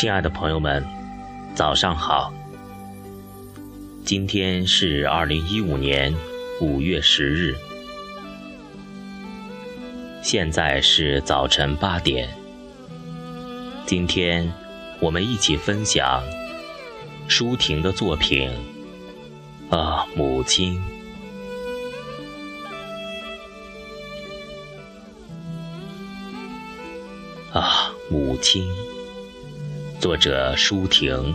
亲爱的朋友们，早上好。今天是二零一五年五月十日，现在是早晨八点。今天我们一起分享舒婷的作品《啊，母亲》。啊，母亲。作者舒婷，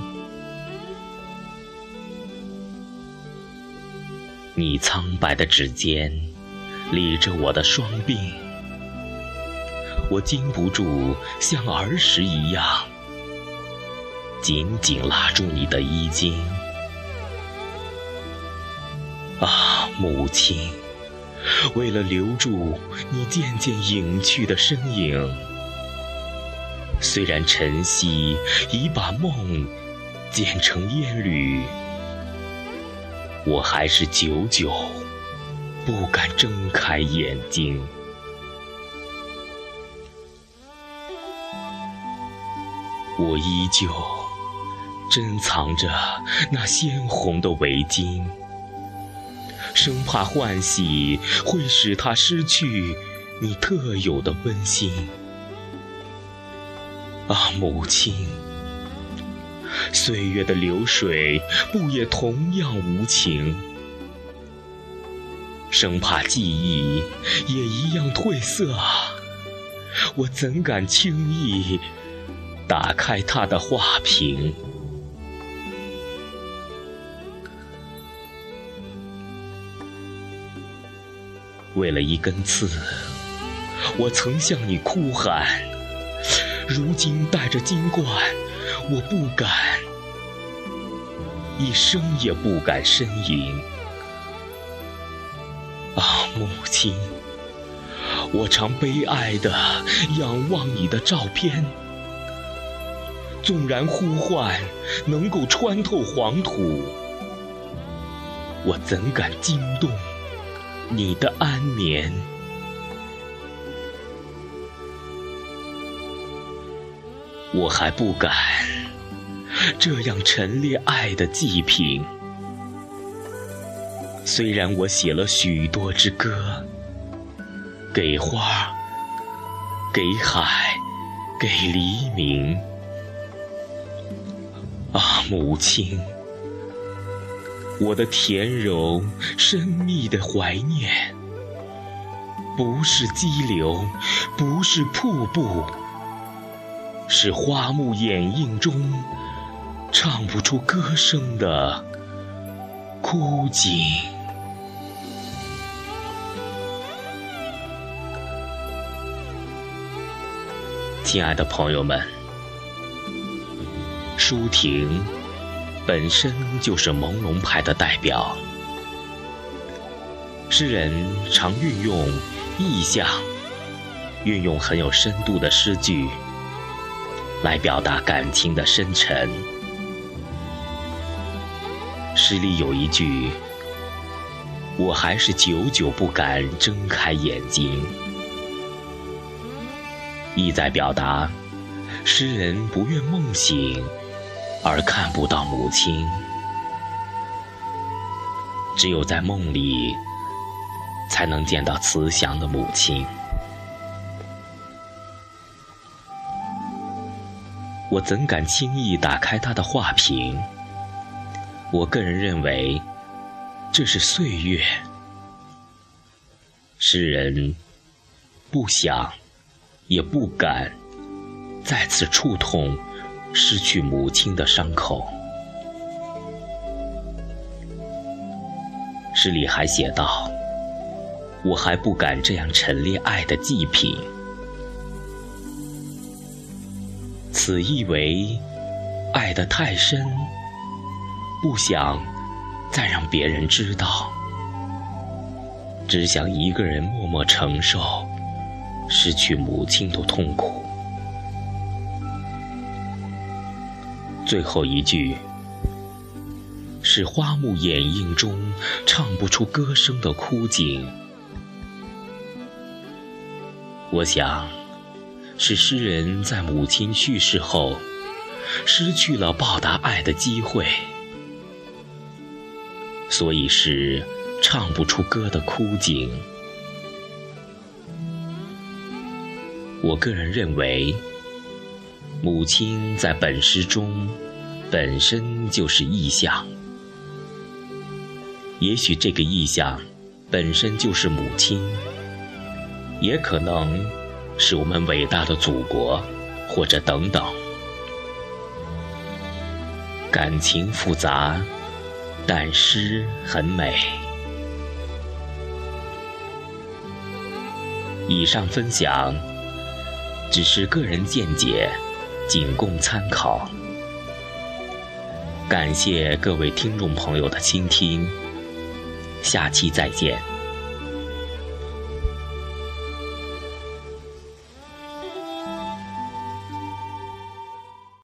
你苍白的指尖理着我的双鬓，我禁不住像儿时一样紧紧拉住你的衣襟。啊，母亲，为了留住你渐渐隐去的身影。虽然晨曦已把梦剪成烟缕，我还是久久不敢睁开眼睛。我依旧珍藏着那鲜红的围巾，生怕换洗会使它失去你特有的温馨。啊，母亲，岁月的流水不也同样无情？生怕记忆也一样褪色，我怎敢轻易打开它的画屏？为了一根刺，我曾向你哭喊。如今带着金冠，我不敢，一声也不敢呻吟。啊，母亲，我常悲哀地仰望你的照片，纵然呼唤能够穿透黄土，我怎敢惊动你的安眠？我还不敢这样陈列爱的祭品，虽然我写了许多支歌，给花，给海，给黎明。啊，母亲，我的甜柔深密的怀念，不是激流，不是瀑布。是花木掩映中唱不出歌声的枯井。亲爱的朋友们，舒婷本身就是朦胧派的代表。诗人常运用意象，运用很有深度的诗句。来表达感情的深沉。诗里有一句：“我还是久久不敢睁开眼睛”，意在表达诗人不愿梦醒而看不到母亲，只有在梦里才能见到慈祥的母亲。我怎敢轻易打开他的画屏？我个人认为，这是岁月。诗人不想，也不敢再次触痛失去母亲的伤口。诗里还写道：“我还不敢这样陈列爱的祭品。”此意为爱得太深，不想再让别人知道，只想一个人默默承受失去母亲的痛苦。最后一句是花木掩映中唱不出歌声的枯井，我想。是诗人在母亲去世后，失去了报答爱的机会，所以是唱不出歌的枯井。我个人认为，母亲在本诗中本身就是意象，也许这个意象本身就是母亲，也可能是我们伟大的祖国，或者等等。感情复杂，但诗很美。以上分享。只是个人见解，仅供参考。感谢各位听众朋友的倾听，下期再见。